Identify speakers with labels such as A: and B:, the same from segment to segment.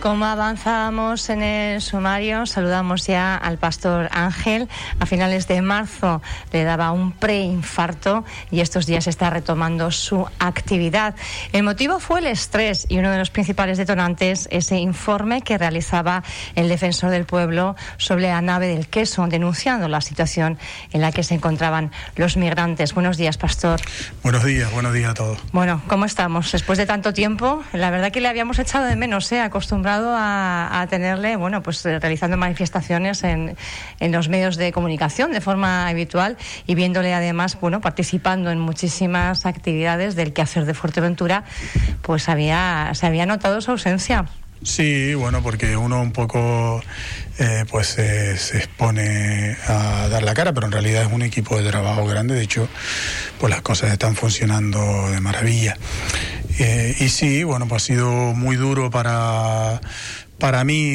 A: Como avanzábamos en el sumario, saludamos ya al pastor Ángel. A finales de marzo le daba un preinfarto y estos días está retomando su actividad. El motivo fue el estrés y uno de los principales detonantes, ese informe que realizaba el defensor del pueblo sobre la nave del queso, denunciando la situación en la que se encontraban los migrantes. Buenos días, pastor.
B: Buenos días, buenos días a todos.
A: Bueno, ¿cómo estamos? Después de tanto tiempo, la verdad que le habíamos echado de menos, ¿eh? acostumbrado a, tenerle, bueno, pues eh, realizando manifestaciones en, en, los medios de comunicación de forma habitual y viéndole además, bueno, participando en muchísimas actividades del quehacer de Fuerteventura, pues había, se había notado su ausencia.
B: Sí, bueno, porque uno un poco eh, pues se expone a dar la cara, pero en realidad es un equipo de trabajo grande. De hecho, pues las cosas están funcionando de maravilla. Eh, y sí, bueno, pues ha sido muy duro para, para mí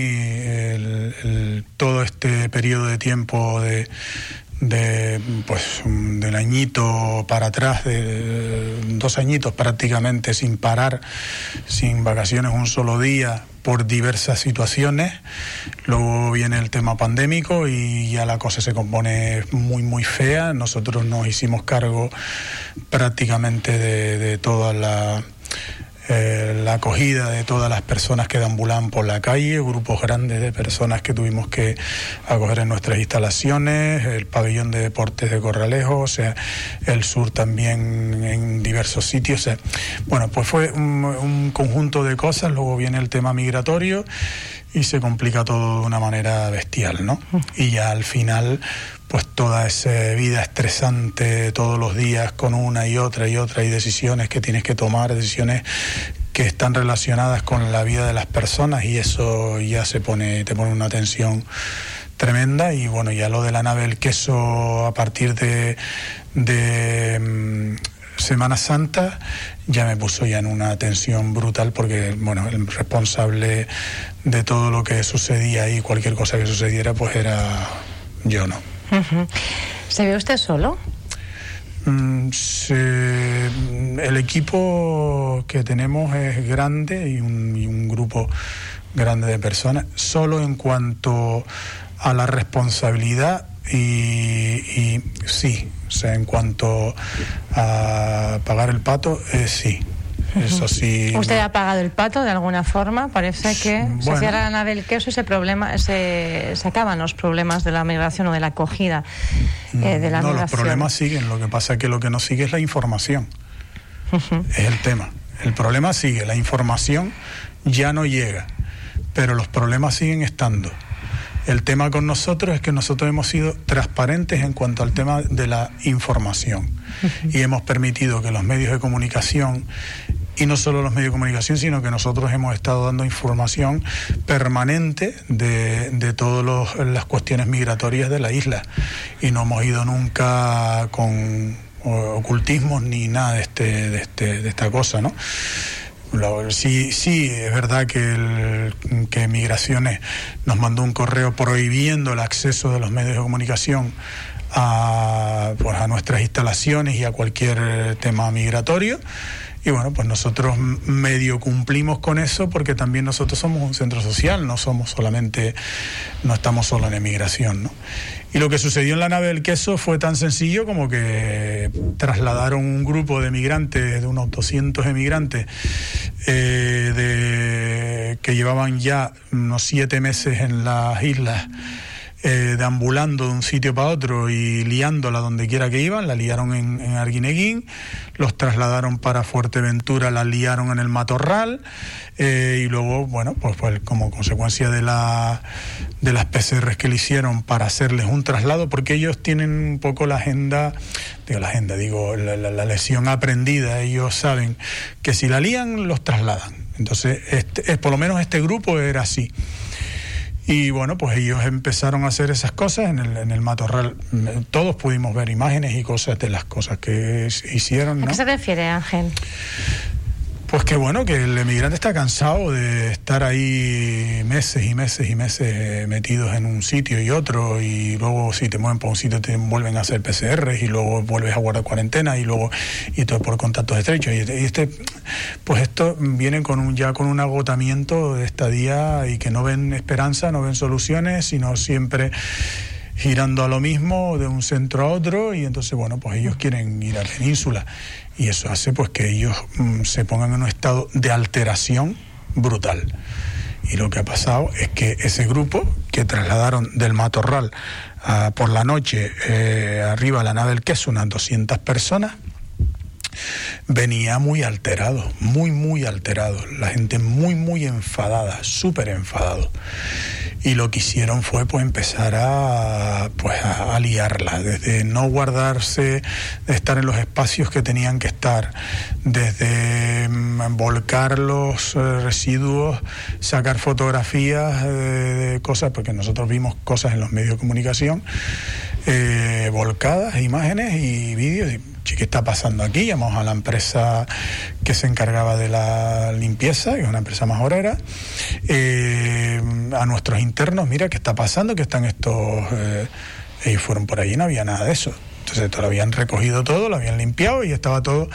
B: todo este periodo de tiempo de, de pues del añito para atrás, de dos añitos prácticamente sin parar, sin vacaciones un solo día por diversas situaciones. Luego viene el tema pandémico y ya la cosa se compone muy muy fea. Nosotros nos hicimos cargo prácticamente de, de toda la eh, la acogida de todas las personas que deambulan por la calle, grupos grandes de personas que tuvimos que acoger en nuestras instalaciones, el pabellón de deportes de Corralejo, o sea, el sur también en diversos sitios. bueno, pues fue un conjunto de cosas, luego viene el tema migratorio y se complica todo de una manera bestial, ¿no? Y ya al final pues toda esa vida estresante todos los días con una y otra y otra y decisiones que tienes que tomar, decisiones que están relacionadas con la vida de las personas y eso ya se pone, te pone una tensión tremenda y bueno, ya lo de la nave del queso a partir de, de mm, Semana Santa ya me puso ya en una tensión brutal porque bueno, el responsable de todo lo que sucedía ahí, cualquier cosa que sucediera, pues era yo, ¿no?
A: ¿Se ve usted solo?
B: Mm, el equipo que tenemos es grande y un, grupo grande de personas, solo en cuanto a la responsabilidad y, sí, o sea, en cuanto a pagar el pato, eh, sí, eso sí.
A: ¿Usted ha pagado el pato de alguna forma? Parece que se cierra la nave del queso y ese problema, se, se, acaban los problemas de la migración o de la acogida eh, de la
B: no,
A: migración. No,
B: los problemas siguen. Lo que pasa es que lo que no sigue es la información. Es el tema. El problema sigue. La información ya no llega. Pero los problemas siguen estando. El tema con nosotros es que nosotros hemos sido transparentes en cuanto al tema de la información y hemos permitido que los medios de comunicación y no solo los medios de comunicación, sino que nosotros hemos estado dando información permanente de, de todas las cuestiones migratorias de la isla y no hemos ido nunca con ocultismos ni nada de, este, de, este, de esta cosa, ¿no? Sí, sí, es verdad que, el, que Migraciones nos mandó un correo prohibiendo el acceso de los medios de comunicación a, pues, a nuestras instalaciones y a cualquier tema migratorio. Y bueno, pues nosotros medio cumplimos con eso porque también nosotros somos un centro social, no somos solamente, no estamos solo en emigración, ¿no? Y lo que sucedió en la nave del queso fue tan sencillo como que trasladaron un grupo de emigrantes, de unos 200 emigrantes, eh, de, que llevaban ya unos siete meses en las islas eh, deambulando de un sitio para otro y liándola donde quiera que iban, la liaron en, Arguineguín, los trasladaron para Fuerteventura, la liaron en el Matorral eh, y luego, bueno, pues, pues como consecuencia de, la, de las PCRs que le hicieron para hacerles un traslado, porque ellos tienen un poco la agenda, digo la agenda, digo la, la, lesión aprendida, ellos saben que si la lían, los trasladan. Entonces, este, por lo menos este grupo era así. Y bueno, pues ellos empezaron a hacer esas cosas en el, en el matorral. Todos pudimos ver imágenes y cosas de las cosas que hicieron.
A: ¿A qué se refiere, Ángel?
B: Pues que bueno, que el emigrante está cansado de estar ahí meses y meses y meses metidos en un sitio y otro y luego si te mueven por un sitio te vuelven a hacer PCR y luego vuelves a guardar cuarentena y luego y todo por contactos estrechos. Y este pues esto viene con un ya con un agotamiento de estadía y que no ven esperanza, no ven soluciones, sino siempre girando a lo mismo de un centro a otro y entonces bueno pues ellos quieren ir a península. Y eso hace pues que ellos mm, se pongan en un estado de alteración brutal. Y lo que ha pasado es que ese grupo que trasladaron del Matorral por la noche eh, arriba a la nave del unas 200 personas venía muy alterado, muy, muy alterado. La gente muy, muy enfadada, súper enfadado. Y lo que hicieron fue pues empezar a, pues, a liarla, desde no guardarse, de estar en los espacios que tenían que estar, desde mm, volcar los eh, residuos, sacar fotografías eh, de cosas, porque nosotros vimos cosas en los medios de comunicación, eh, volcadas, imágenes y vídeos ¿qué está pasando aquí? Llamamos a la empresa que se encargaba de la limpieza, que es una empresa majorera, eh, a nuestros internos, mira, ¿qué está pasando? Que están estos... Eh, fueron por allí, no había nada de eso. Entonces lo habían recogido todo, lo habían limpiado y estaba todo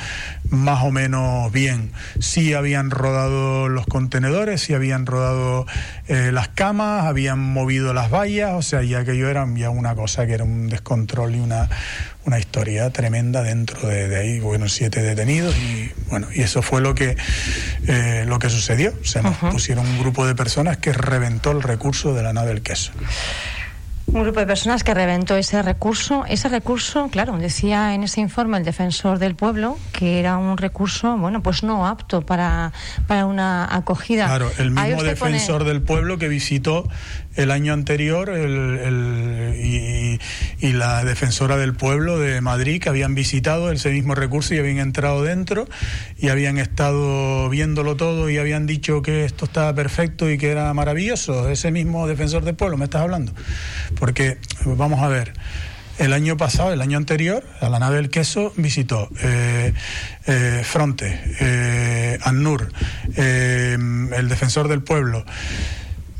B: más o menos bien. Sí habían rodado los contenedores, sí habían rodado eh, las camas, habían movido las vallas, o sea, ya aquello era ya una cosa que era un descontrol y una, una historia tremenda dentro de, ahí, bueno, siete detenidos y bueno, y eso fue lo que eh, lo que sucedió. Se nos pusieron un grupo de personas que reventó el recurso de la nave del queso.
A: Un grupo de personas que reventó ese recurso. Ese recurso, claro, decía en ese informe el defensor del pueblo que era un recurso, bueno, pues no apto para, para una acogida.
B: Claro, el mismo defensor del pueblo que visitó el año anterior el, y, la defensora del pueblo de Madrid que habían visitado ese mismo recurso y habían entrado dentro y habían estado viéndolo todo y habían dicho que esto estaba perfecto y que era maravilloso. Ese mismo defensor del pueblo, ¿me estás hablando? Porque, vamos a ver. El año pasado, el año anterior, a la nave del queso visitó eh, eh, Fronte, eh, ANUR, eh, el defensor del pueblo,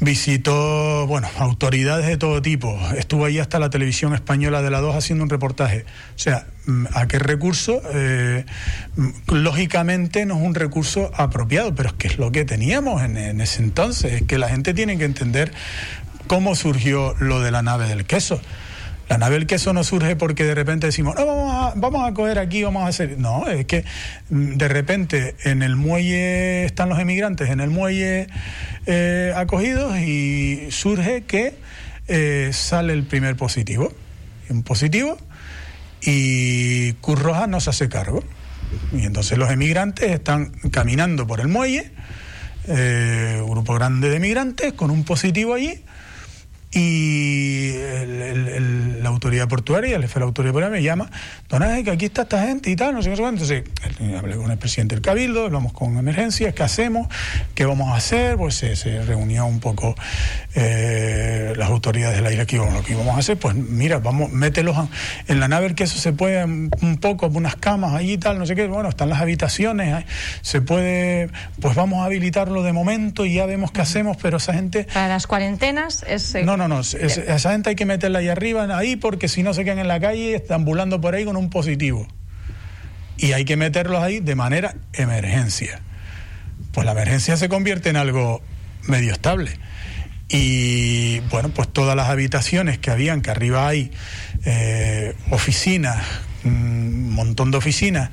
B: visitó, bueno, autoridades de todo tipo. Estuvo ahí hasta la televisión española de la 2 haciendo un reportaje. O sea, mm, ¿a qué recurso? Eh, mm, lógicamente no es un recurso apropiado, pero es que es lo que teníamos en, ese entonces. Es que la gente tiene que entender cómo surgió lo de la nave del queso. La nave del queso no surge porque de repente decimos, no, vamos a, vamos a coger aquí, vamos a hacer. No, es que mm, de repente en el muelle están los emigrantes, en el muelle eh, acogidos y surge que eh, sale el primer positivo. Un positivo y Cruz Roja no se hace cargo. Y entonces los emigrantes están caminando por el muelle, eh, un grupo grande de emigrantes con un positivo allí y la autoridad portuaria, el jefe de la autoridad portuaria me llama, don Ángel, que aquí está esta gente y tal, no sé qué, Entonces, hablé con el presidente del Cabildo, hablamos con emergencias, ¿qué hacemos? ¿Qué vamos a hacer? Pues se, reunió un poco eh, las autoridades de la isla, que lo que íbamos a hacer, pues mira, vamos, mételos en la nave, el que eso se puede un poco, unas camas allí y tal, no sé qué, bueno, están las habitaciones, se puede, pues vamos a habilitarlo de momento y ya vemos qué hacemos, pero esa gente...
A: Para las cuarentenas es...
B: Eh, no, no, no. esa gente hay que meterla ahí arriba, ahí, porque si no se quedan en la calle estambulando por ahí con un positivo. Y hay que meterlos ahí de manera emergencia. Pues la emergencia se convierte en algo medio estable. Y bueno, pues todas las habitaciones que habían, que arriba hay eh, oficinas, un montón de oficinas,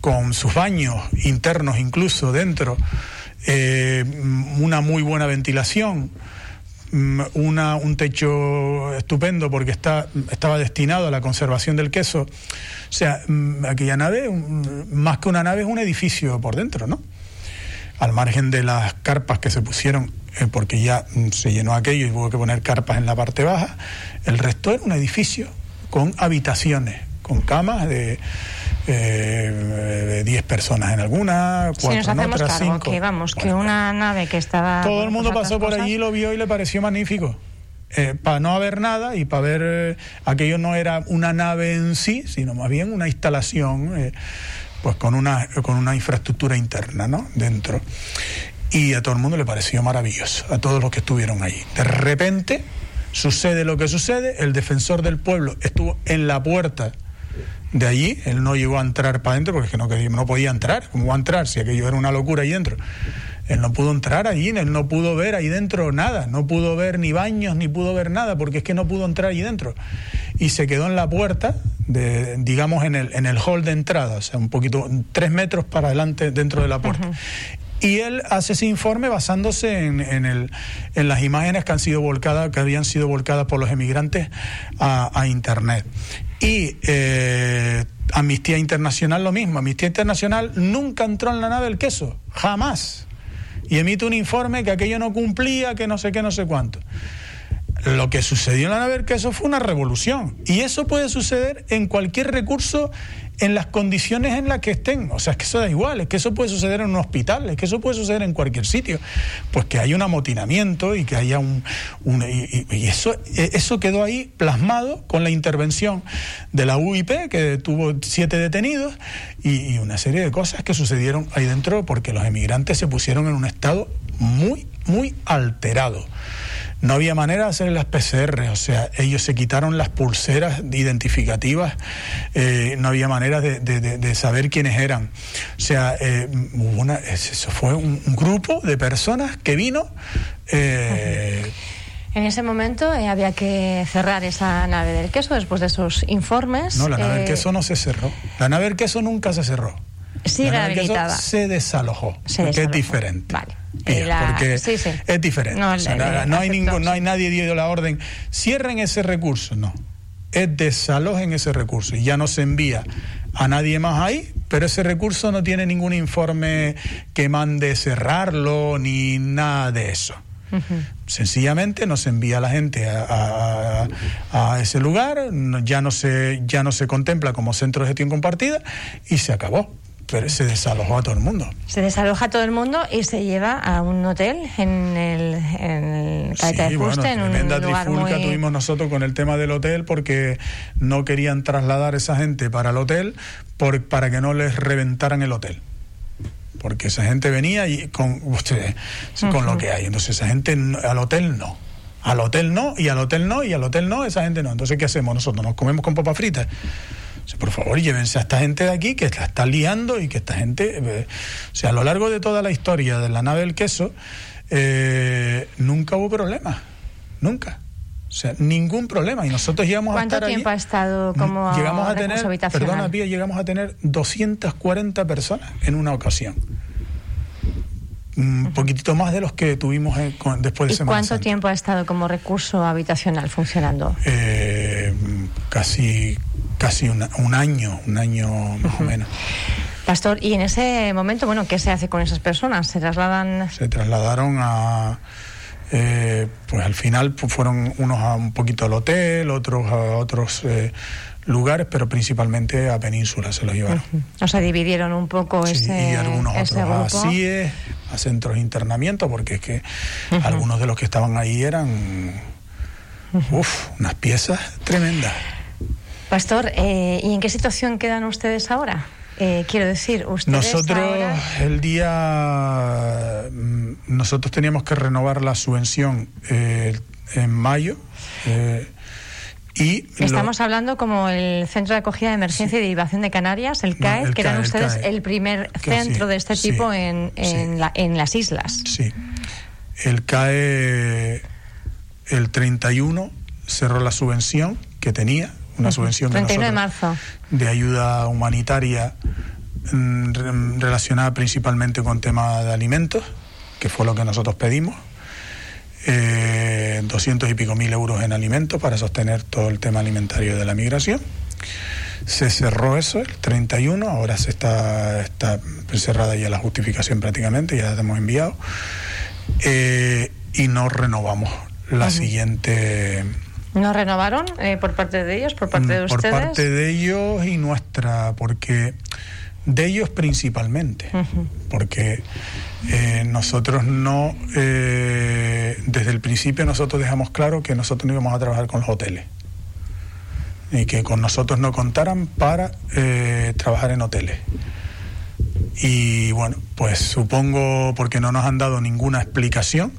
B: con sus baños internos incluso dentro, eh, una muy buena ventilación, una, un techo estupendo porque está, estaba destinado a la conservación del queso. O sea, mm, aquella nave, más que una nave, es un edificio por dentro, ¿no? Al margen de las carpas que se pusieron, eh, porque ya mm, se llenó aquello y hubo que poner carpas en la parte baja, el resto era un edificio con habitaciones, con camas de eh, 10 personas en alguna, cuatro en otras, cinco.
A: Que vamos, que una nave que estaba.
B: Todo el mundo pasó por allí, lo vio y le pareció magnífico. Eh, para no haber nada y para ver, eh, aquello no era una nave en sí, sino más bien una instalación. Eh, pues con una, con una infraestructura interna, ¿no? Dentro. Y a todo el mundo le pareció maravilloso, a todos los que estuvieron allí. De repente sucede lo que sucede, el defensor del pueblo estuvo en la puerta de allí, él no llegó a entrar para adentro porque es que no, no podía entrar, ¿cómo va a entrar si aquello era una locura ahí dentro? Él no pudo entrar allí, él no pudo ver ahí dentro nada, no pudo ver ni baños, ni pudo ver nada, porque es que no pudo entrar allí dentro. Y se quedó en la puerta, de, digamos en el, en el hall de entrada, o sea, un poquito, tres metros para adelante dentro de la puerta. Y él hace ese informe basándose en, en, el, en, las imágenes que han sido volcadas, que habían sido volcadas por los emigrantes a, a internet. Y eh, Amnistía Internacional lo mismo. Amnistía Internacional nunca entró en la nave del queso, jamás. Y emite un informe que aquello no cumplía, que no sé qué, no sé cuánto. Lo que sucedió en la nave del queso fue una revolución. Y eso puede suceder en cualquier recurso en las condiciones en las que estén. O sea, es que eso da igual, es que eso puede suceder en un hospital, es que eso puede suceder en cualquier sitio. Pues que haya un amotinamiento y que haya un... y, eso, e, eso quedó ahí plasmado con la intervención de la UIP, que tuvo siete detenidos, y, y una serie de cosas que sucedieron ahí dentro porque los emigrantes se pusieron en un estado muy, muy alterado. No había manera de hacer las PCR, o sea, ellos se quitaron las pulseras identificativas, eh, no había manera de, saber quiénes eran. O sea, eh, una, eso fue un, grupo de personas que vino.
A: Eh, en ese momento había que cerrar esa nave del queso después de esos informes.
B: No, la nave del queso no se cerró. La nave del queso nunca se cerró.
A: Sí, la nave del queso
B: se desalojó, que es diferente.
A: Vale
B: porque es diferente. No, hay ningún, no hay nadie dio la orden, cierren ese recurso, no. Es desalojen ese recurso y ya no se envía a nadie más ahí, pero ese recurso no tiene ningún informe que mande cerrarlo ni nada de eso. Sencillamente no se envía a la gente a, a, ese lugar, ya no, se, ya no se contempla como centro de gestión compartida y se acabó pero se desalojó a todo el mundo.
A: Se desaloja a todo el mundo y se lleva a un hotel en el, en sí, de bueno, en
B: tremenda trifulca tuvimos nosotros con el tema del hotel porque no querían trasladar esa gente para el hotel por, para que no les reventaran el hotel. Porque esa gente venía y con ustedes con lo que hay. Entonces esa gente al hotel no. Al hotel no y al hotel no y al hotel no esa gente no. Entonces qué hacemos nosotros nos comemos con papas fritas por favor, llévense a esta gente de aquí que la está liando y que esta gente, eh, o sea, a lo largo de toda la historia de la nave del queso, eh, nunca hubo problema, nunca. O sea, ningún problema. Y nosotros llegamos
A: a estar
B: tiempo
A: ha estado como
B: llegamos a tener, perdona, Pía, llegamos a tener 240 personas en una ocasión. Un poquitito más de los que tuvimos después de
A: ¿Y cuánto tiempo ha estado como recurso habitacional funcionando?
B: Eh, casi casi un año, un año más o menos.
A: Pastor, y en ese momento, bueno, ¿qué se hace con esas personas? ¿Se trasladan?
B: Se trasladaron a, eh, pues al final pues fueron unos a un poquito al hotel, otros a otros eh, lugares, pero principalmente a Península se los llevaron.
A: O sea, dividieron un poco sí, ese
B: Y algunos otros a CIE, a centros de internamiento, porque es que algunos de los que estaban ahí eran, uff, unas piezas tremendas.
A: Pastor, eh, ¿y en qué situación quedan ustedes ahora? Eh, quiero decir, ustedes
B: Nosotros el día... Mm, nosotros teníamos que renovar la subvención eh, en mayo. y
A: Estamos hablando como el Centro de Acogida de Emergencia y Derivación de Canarias, el CAE, que eran ustedes el, primer centro de este tipo en, en, en las islas.
B: Sí. El CAE, el 31, cerró la subvención que tenía una subvención
A: de, marzo.
B: de ayuda humanitaria mm, relacionada principalmente con tema de alimentos, que fue lo que nosotros pedimos. Eh, 200 y pico mil euros en alimentos para sostener todo el tema alimentario de la migración. Se cerró eso el 31, ahora se está, está cerrada ya la justificación prácticamente, ya la hemos enviado. Eh, y no renovamos la siguiente
A: ¿No renovaron eh, por parte de ellos, por parte de ustedes?
B: Por parte de ellos y nuestra, porque de ellos principalmente, porque eh, nosotros no, eh, desde el principio nosotros dejamos claro que nosotros no íbamos a trabajar con los hoteles y que con nosotros no contaran para trabajar en hoteles. Y bueno, pues supongo, porque no nos han dado ninguna explicación,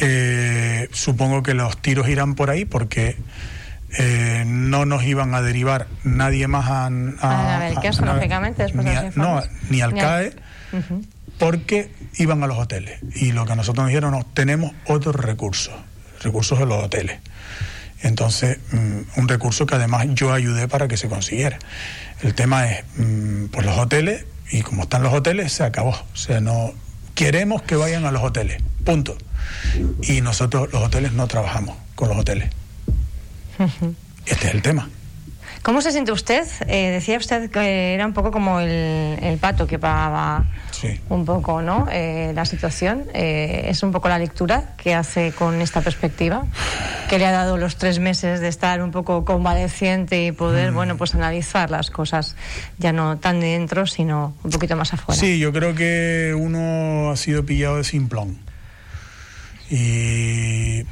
B: eh, supongo que los tiros irán por ahí porque eh, no nos iban a derivar nadie más a,
A: a, lógicamente, después
B: ni,
A: de
B: no, ni al CAE, porque iban a los hoteles. Y lo que nosotros nos dijeron, no, tenemos otros recursos, recursos de los hoteles. Entonces, mm, un recurso que además yo ayudé para que se consiguiera. El tema es, mm, pues los hoteles, y como están los hoteles, se acabó. O sea, no queremos que vayan a los hoteles, punto. Y nosotros los hoteles no trabajamos con los hoteles. Este es el tema.
A: ¿Cómo se siente usted? Eh, decía usted que era un poco como el, pato que pagaba un poco ¿no? Eh, la situación. Eh, ¿Es un poco la lectura que hace con esta perspectiva? Que le ha dado los tres meses de estar un poco convaleciente y poder, mm. bueno, pues analizar las cosas ya no tan dentro, sino un poquito más afuera.
B: Sí, yo creo que uno ha sido pillado de simplón. Y,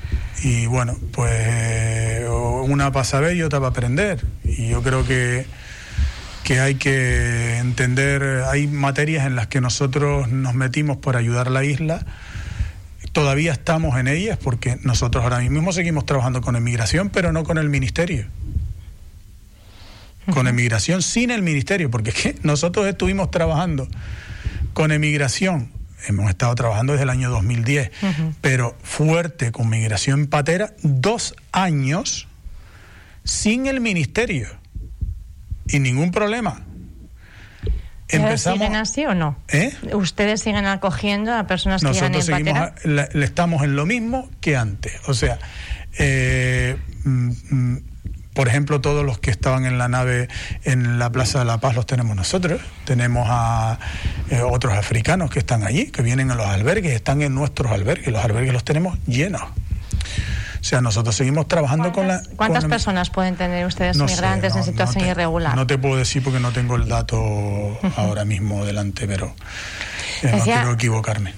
B: y bueno, pues una para saber y otra para aprender. Y yo creo que, que hay que entender, hay materias en las que nosotros nos metimos por ayudar a la isla. Todavía estamos en ellas porque nosotros ahora mismo seguimos trabajando con emigración, pero no con el ministerio. Con emigración sin el ministerio, porque es que nosotros estuvimos trabajando con emigración hemos estado trabajando desde el año 2010, pero fuerte con migración patera, dos años sin el ministerio y ningún problema.
A: Empezamos, ¿Siguen así o no?
B: ¿Eh?
A: ¿Ustedes siguen acogiendo a personas que
B: llegan
A: en
B: seguimos le estamos en lo mismo que antes. O sea, eh, mm, mm, por ejemplo, todos los que estaban en la nave en la Plaza de la Paz los tenemos nosotros. Tenemos a eh, otros africanos que están allí, que vienen a los albergues, están en nuestros albergues. Los albergues los tenemos llenos. O sea, nosotros seguimos trabajando con la...
A: ¿Cuántas personas pueden tener ustedes migrantes en situación irregular?
B: No te puedo decir porque no tengo el dato ahora mismo delante, pero eh, no quiero equivocarme.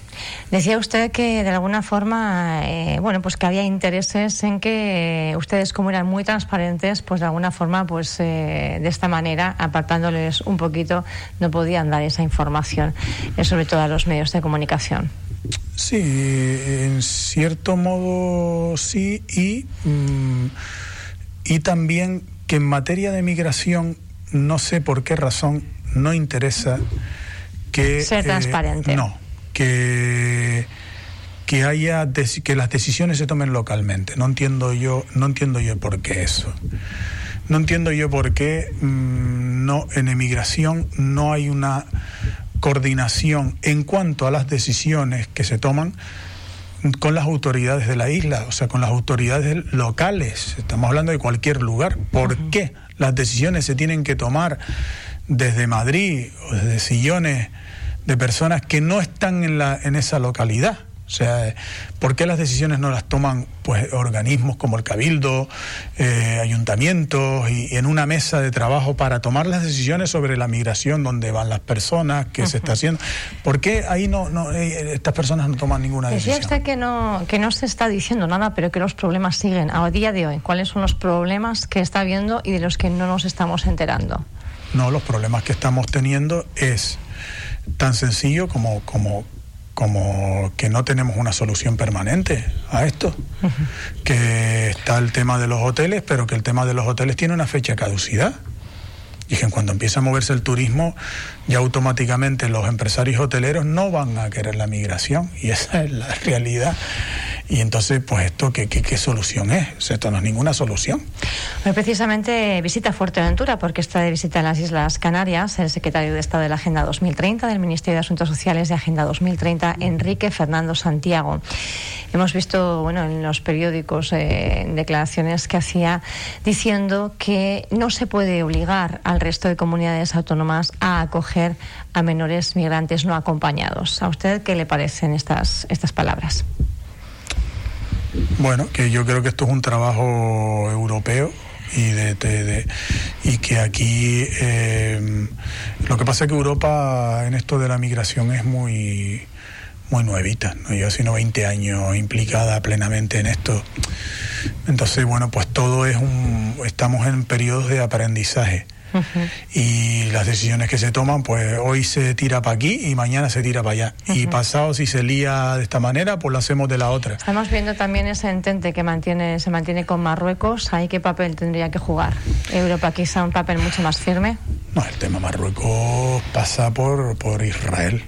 A: Decía usted que de alguna forma, eh, bueno, pues que había intereses en que ustedes, como eran muy transparentes, pues de alguna forma, pues eh, de esta manera, apartándoles un poquito, no podían dar esa información, eh, sobre todo a los medios de comunicación.
B: Sí, en cierto modo sí, y, mm, y también que en materia de migración, no sé por qué razón, no interesa que...
A: Ser transparente.
B: no, que que haya que las decisiones se tomen localmente. No entiendo yo, no entiendo yo por qué eso. No entiendo yo por qué mm, no en emigración no hay una coordinación en cuanto a las decisiones que se toman con las autoridades de la isla, o sea, con las autoridades locales. Estamos hablando de cualquier lugar. ¿Por qué las decisiones se tienen que tomar desde Madrid o desde sillones de personas que no están en, la, en esa localidad. O sea, ¿por qué las decisiones no las toman pues organismos como el Cabildo, eh, ayuntamientos y, en una mesa de trabajo para tomar las decisiones sobre la migración, dónde van las personas, qué se está haciendo? ¿Por qué ahí no, no eh, estas personas no toman ninguna decisión?
A: Decía usted que no, que no se está diciendo nada, pero que los problemas siguen a día de hoy. ¿Cuáles son los problemas que está viendo y de los que no nos estamos enterando?
B: No, los problemas que estamos teniendo es tan sencillo como, como, como que no tenemos una solución permanente a esto. Que está el tema de los hoteles, pero que el tema de los hoteles tiene una fecha de caducidad. Y que cuando empieza a moverse el turismo, ya automáticamente los empresarios hoteleros no van a querer la migración. Y esa es la realidad. Y entonces, pues esto, ¿qué, qué, solución es? esto no es ninguna solución.
A: precisamente visita Fuerteventura, porque está de visita en las Islas Canarias el secretario de Estado de la Agenda 2030 del Ministerio de Asuntos Sociales de Agenda 2030, Enrique Fernando Santiago. Hemos visto, bueno, en los periódicos eh, declaraciones que hacía diciendo que no se puede obligar al resto de comunidades autónomas a acoger a menores migrantes no acompañados. ¿A usted qué le parecen estas, estas palabras?
B: Bueno, que yo creo que esto es un trabajo europeo y de, y que aquí eh, lo que pasa es que Europa en esto de la migración es muy muy nuevita, ¿no? yo sino 20 años implicada plenamente en esto. Entonces, bueno, pues todo es un estamos en periodos de aprendizaje. Y las decisiones que se toman, pues hoy se tira para aquí y mañana se tira para allá. Y pasado, si se lía de esta manera, pues lo hacemos de la otra.
A: Estamos viendo también ese entente que mantiene, se mantiene con Marruecos. ¿Ahí qué papel tendría que jugar? Europa quizá un papel mucho más firme.
B: No, el tema Marruecos pasa por, por Israel.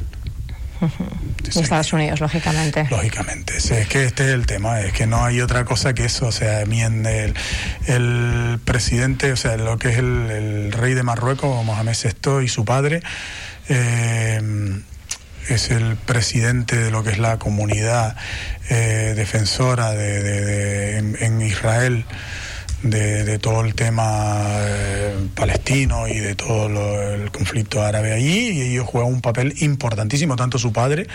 A: Estados Unidos, lógicamente.
B: Lógicamente. Es que este es el tema, es que no hay otra cosa que eso. O sea, el, el presidente, o sea, lo que es el, rey de Marruecos, Mohamed VI y su padre, eh, es el presidente de lo que es la comunidad eh, defensora de, en Israel de, todo el tema eh, palestino y de todo el conflicto árabe allí y ellos juegan un papel importantísimo, tanto su padre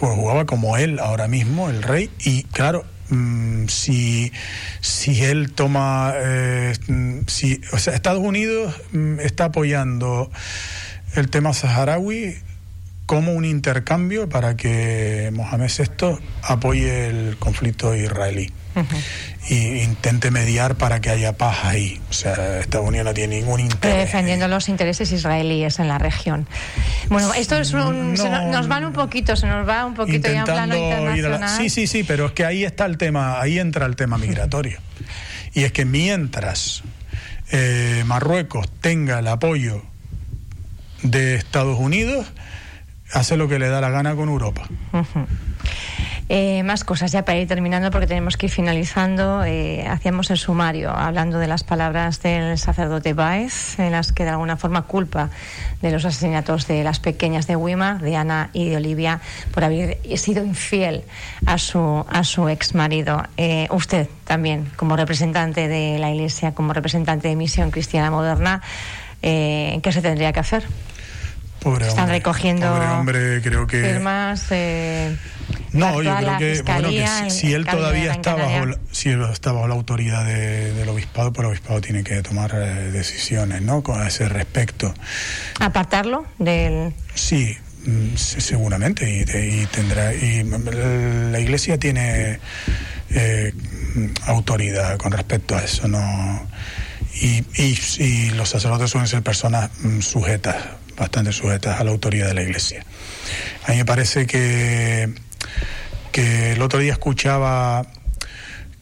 B: jugaba como él ahora mismo, el rey, y claro, mm, si, si él toma, eh, si, o sea, Estados Unidos mm, está apoyando el tema saharaui como un intercambio para que Mohamed VI apoye el conflicto israelí y intente mediar para que haya paz ahí. O sea, Estados Unidos no tiene ningún interés.
A: Defendiendo los intereses israelíes en la región. Bueno, esto es un, nos van un poquito, se nos va un poquito ya en plano internacional.
B: sí, sí, sí, pero es que ahí está el tema, ahí entra el tema migratorio. y es que mientras eh, Marruecos tenga el apoyo de Estados Unidos, hace lo que le da la gana con Europa.
A: Eh, más cosas ya para ir terminando porque tenemos que ir finalizando. Eh, hacíamos el sumario hablando de las palabras del sacerdote Baez, en las que de alguna forma culpa de los asesinatos de las pequeñas de Weimar, de Ana y de Olivia, por haber sido infiel a su, a su ex marido. Eh, usted también, como representante de la Iglesia, como representante de Misión Cristiana Moderna, ¿qué se tendría que hacer? Están recogiendo
B: hombre, creo que...
A: firmas.
B: No, yo creo que, si, él todavía está bajo, la, si está bajo la autoridad del obispado, pues el obispado tiene que tomar eh, decisiones, ¿no? Con ese respecto.
A: ¿Apartarlo del...?
B: Sí, mm, seguramente, y, tendrá... Y la Iglesia tiene eh, autoridad con respecto a eso, ¿no? Y, y, los sacerdotes suelen ser personas mm, sujetas, bastante sujetas a la autoridad de la Iglesia. A mí me parece que que el otro día escuchaba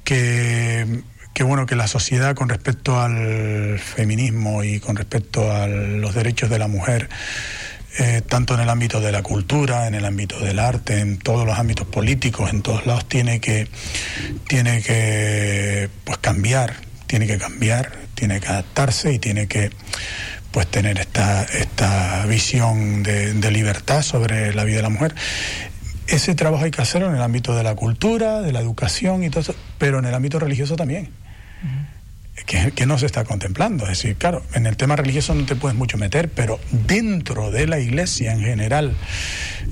B: que, bueno que la sociedad con respecto al feminismo y con respecto a los derechos de la mujer eh, tanto en el ámbito de la cultura, en el ámbito del arte, en todos los ámbitos políticos, en todos lados tiene que tiene que pues cambiar, tiene que cambiar, tiene que adaptarse y tiene que pues tener esta, esta visión de, de libertad sobre la vida de la mujer ese trabajo hay que hacerlo en el ámbito de la cultura, de la educación y todo eso, pero en el ámbito religioso también. que, que, no se está contemplando. Es decir, claro, en el tema religioso no te puedes mucho meter, pero dentro de la iglesia en general,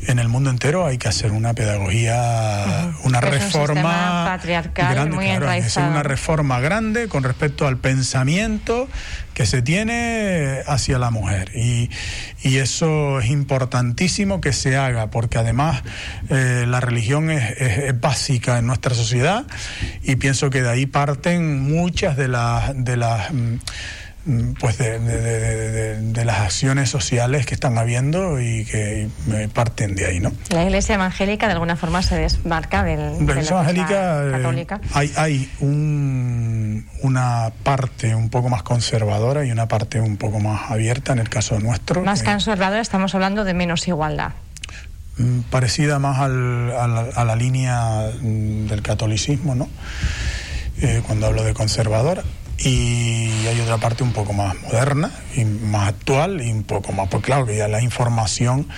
B: en el mundo entero, hay que hacer una pedagogía, una reforma
A: patriarcal grande, muy claro,
B: una reforma grande con respecto al pensamiento que se tiene hacia la mujer. Y, y eso es importantísimo que se haga, porque además eh, la religión es, es, básica en nuestra sociedad y pienso que de ahí parten muchas de las... De las mm, pues de, de, las acciones sociales que están habiendo y que parten de ahí, ¿no?
A: La Iglesia evangélica de alguna forma se desmarca del,
B: la Iglesia evangélica
A: eh, católica.
B: hay, hay un, una parte un poco más conservadora y una parte un poco más abierta en el caso nuestro.
A: Más conservadora estamos hablando de menos igualdad
B: mm, parecida más al, a, la, a, la, línea mm, del catolicismo, ¿no? Eh, cuando hablo de conservadora y hay otra parte un poco más moderna y más actual y un poco más, pues claro que ya la información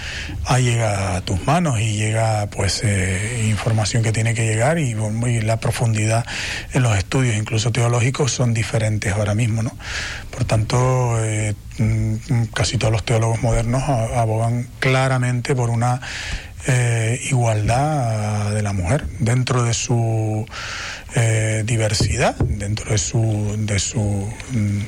B: llega a tus manos y llega pues eh, información que tiene que llegar y, la profundidad en los estudios, incluso teológicos, son diferentes ahora mismo, ¿no? Por tanto, eh, mm, casi todos los teólogos modernos abogan claramente por una eh, igualdad de la mujer dentro de su eh, diversidad, dentro de su... De su mm,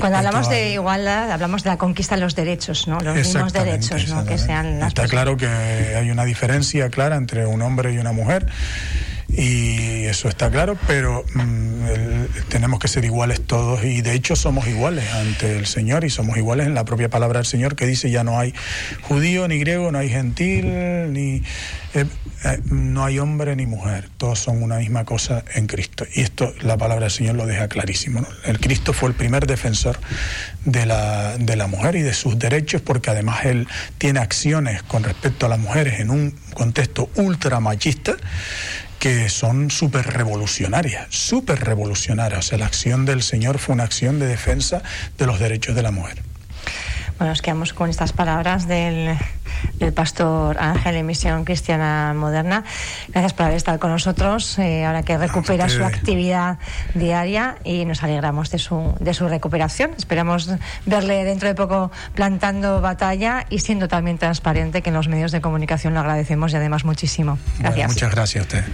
A: cuando hablamos de igualdad, hablamos de la conquista de los derechos, ¿no? Los mismos derechos, ¿no? Que sean
B: Está claro que hay una diferencia clara entre un hombre y una mujer y eso está claro, pero mm, el, tenemos que ser iguales todos y de hecho somos iguales ante el Señor y somos iguales en la propia palabra del Señor que dice ya no hay judío ni griego, no hay gentil, ni eh, eh, no hay hombre ni mujer, todos son una misma cosa en Cristo. Y esto la palabra del Señor lo deja clarísimo. El Cristo fue el primer defensor de la, de la mujer y de sus derechos porque además él tiene acciones con respecto a las mujeres en un contexto ultra machista que son súper revolucionarias, súper revolucionarias. O sea, la acción del Señor fue una acción de defensa de los derechos de la mujer.
A: Bueno, nos quedamos con estas palabras del, del pastor Ángel en Misión Cristiana Moderna. Gracias por haber estado con nosotros, eh, ahora que recupera su actividad diaria y nos alegramos de su, de su recuperación. Esperamos verle dentro de poco plantando batalla y siendo también transparente, que en los medios de comunicación lo agradecemos y además muchísimo. Gracias.
B: Bueno, muchas gracias a usted.